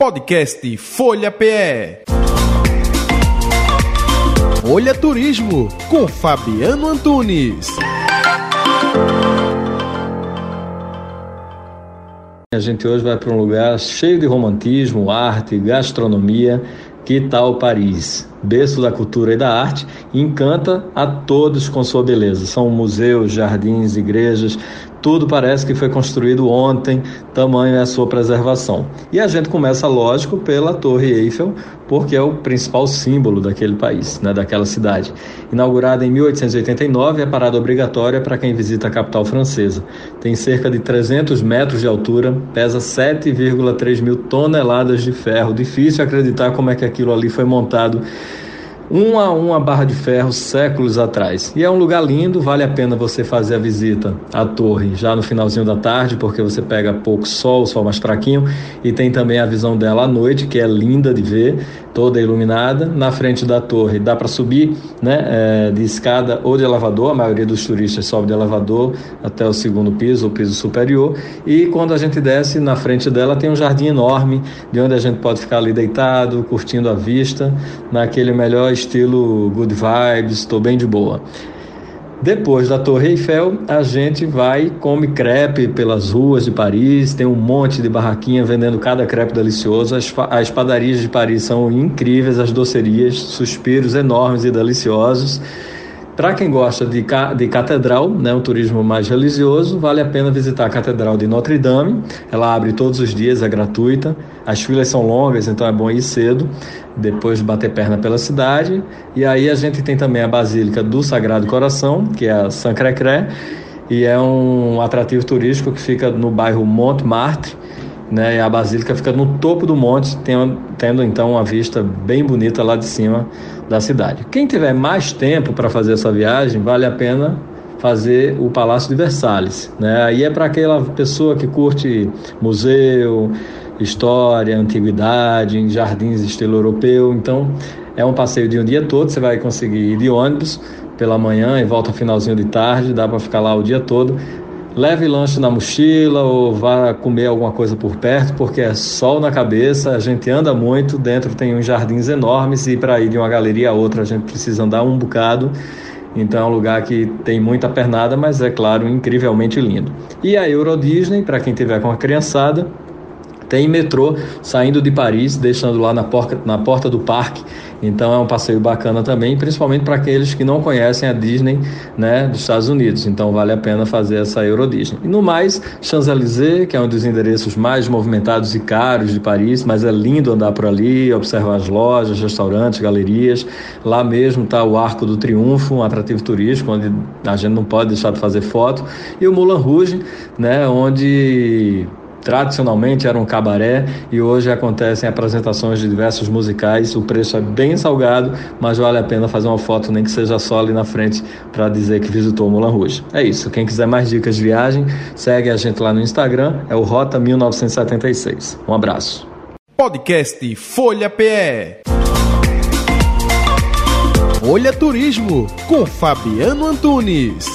Podcast Folha PE. Folha Turismo com Fabiano Antunes. A gente hoje vai para um lugar cheio de romantismo, arte, gastronomia. Que tal Paris? Berço da cultura e da arte, encanta a todos com sua beleza. São museus, jardins, igrejas, tudo parece que foi construído ontem, tamanho é a sua preservação. E a gente começa, lógico, pela Torre Eiffel, porque é o principal símbolo daquele país, né, daquela cidade. Inaugurada em 1889, é parada obrigatória para quem visita a capital francesa. Tem cerca de 300 metros de altura, pesa 7,3 mil toneladas de ferro. Difícil acreditar como é que aquilo ali foi montado uma uma barra de ferro séculos atrás. E é um lugar lindo, vale a pena você fazer a visita à torre já no finalzinho da tarde, porque você pega pouco sol, sol mais fraquinho, e tem também a visão dela à noite, que é linda de ver, toda iluminada. Na frente da torre dá para subir né, é, de escada ou de elevador, a maioria dos turistas sobe de elevador até o segundo piso, o piso superior. E quando a gente desce, na frente dela tem um jardim enorme, de onde a gente pode ficar ali deitado, curtindo a vista, naquele melhor estilo good vibes, estou bem de boa. Depois da Torre Eiffel, a gente vai e come crepe pelas ruas de Paris. Tem um monte de barraquinha vendendo cada crepe delicioso. As, as padarias de Paris são incríveis, as docerias, suspiros enormes e deliciosos. Para quem gosta de, de catedral, né, um turismo mais religioso, vale a pena visitar a Catedral de Notre Dame. Ela abre todos os dias, é gratuita. As filas são longas, então é bom ir cedo, depois de bater perna pela cidade. E aí a gente tem também a Basílica do Sagrado Coração, que é a Saint-Cré-Cré, e é um atrativo turístico que fica no bairro Montmartre, né? A basílica fica no topo do monte, tendo, tendo então uma vista bem bonita lá de cima da cidade. Quem tiver mais tempo para fazer essa viagem, vale a pena fazer o Palácio de Versalhes, né? Aí é para aquela pessoa que curte museu, história, antiguidade, jardins estilo europeu. Então, é um passeio de um dia todo, você vai conseguir ir de ônibus pela manhã e volta finalzinho de tarde, dá para ficar lá o dia todo. Leve lanche na mochila ou vá comer alguma coisa por perto, porque é sol na cabeça, a gente anda muito, dentro tem uns jardins enormes e para ir de uma galeria a outra a gente precisa andar um bocado. Então é um lugar que tem muita pernada, mas é claro, incrivelmente lindo. E a Euro Disney, para quem tiver com a criançada, tem metrô saindo de Paris, deixando lá na porta, na porta do parque. Então é um passeio bacana também, principalmente para aqueles que não conhecem a Disney né, dos Estados Unidos. Então vale a pena fazer essa Euro Disney. E no mais, Champs-Élysées, que é um dos endereços mais movimentados e caros de Paris, mas é lindo andar por ali, observar as lojas, restaurantes, galerias. Lá mesmo está o Arco do Triunfo, um atrativo turístico, onde a gente não pode deixar de fazer foto. E o Moulin Rouge, né, onde tradicionalmente era um cabaré e hoje acontecem apresentações de diversos musicais. O preço é bem salgado, mas vale a pena fazer uma foto, nem que seja só ali na frente, para dizer que visitou o Moulin Rouge. É isso. Quem quiser mais dicas de viagem, segue a gente lá no Instagram, é o Rota 1976. Um abraço. Podcast Folha PE. Folha Turismo com Fabiano Antunes.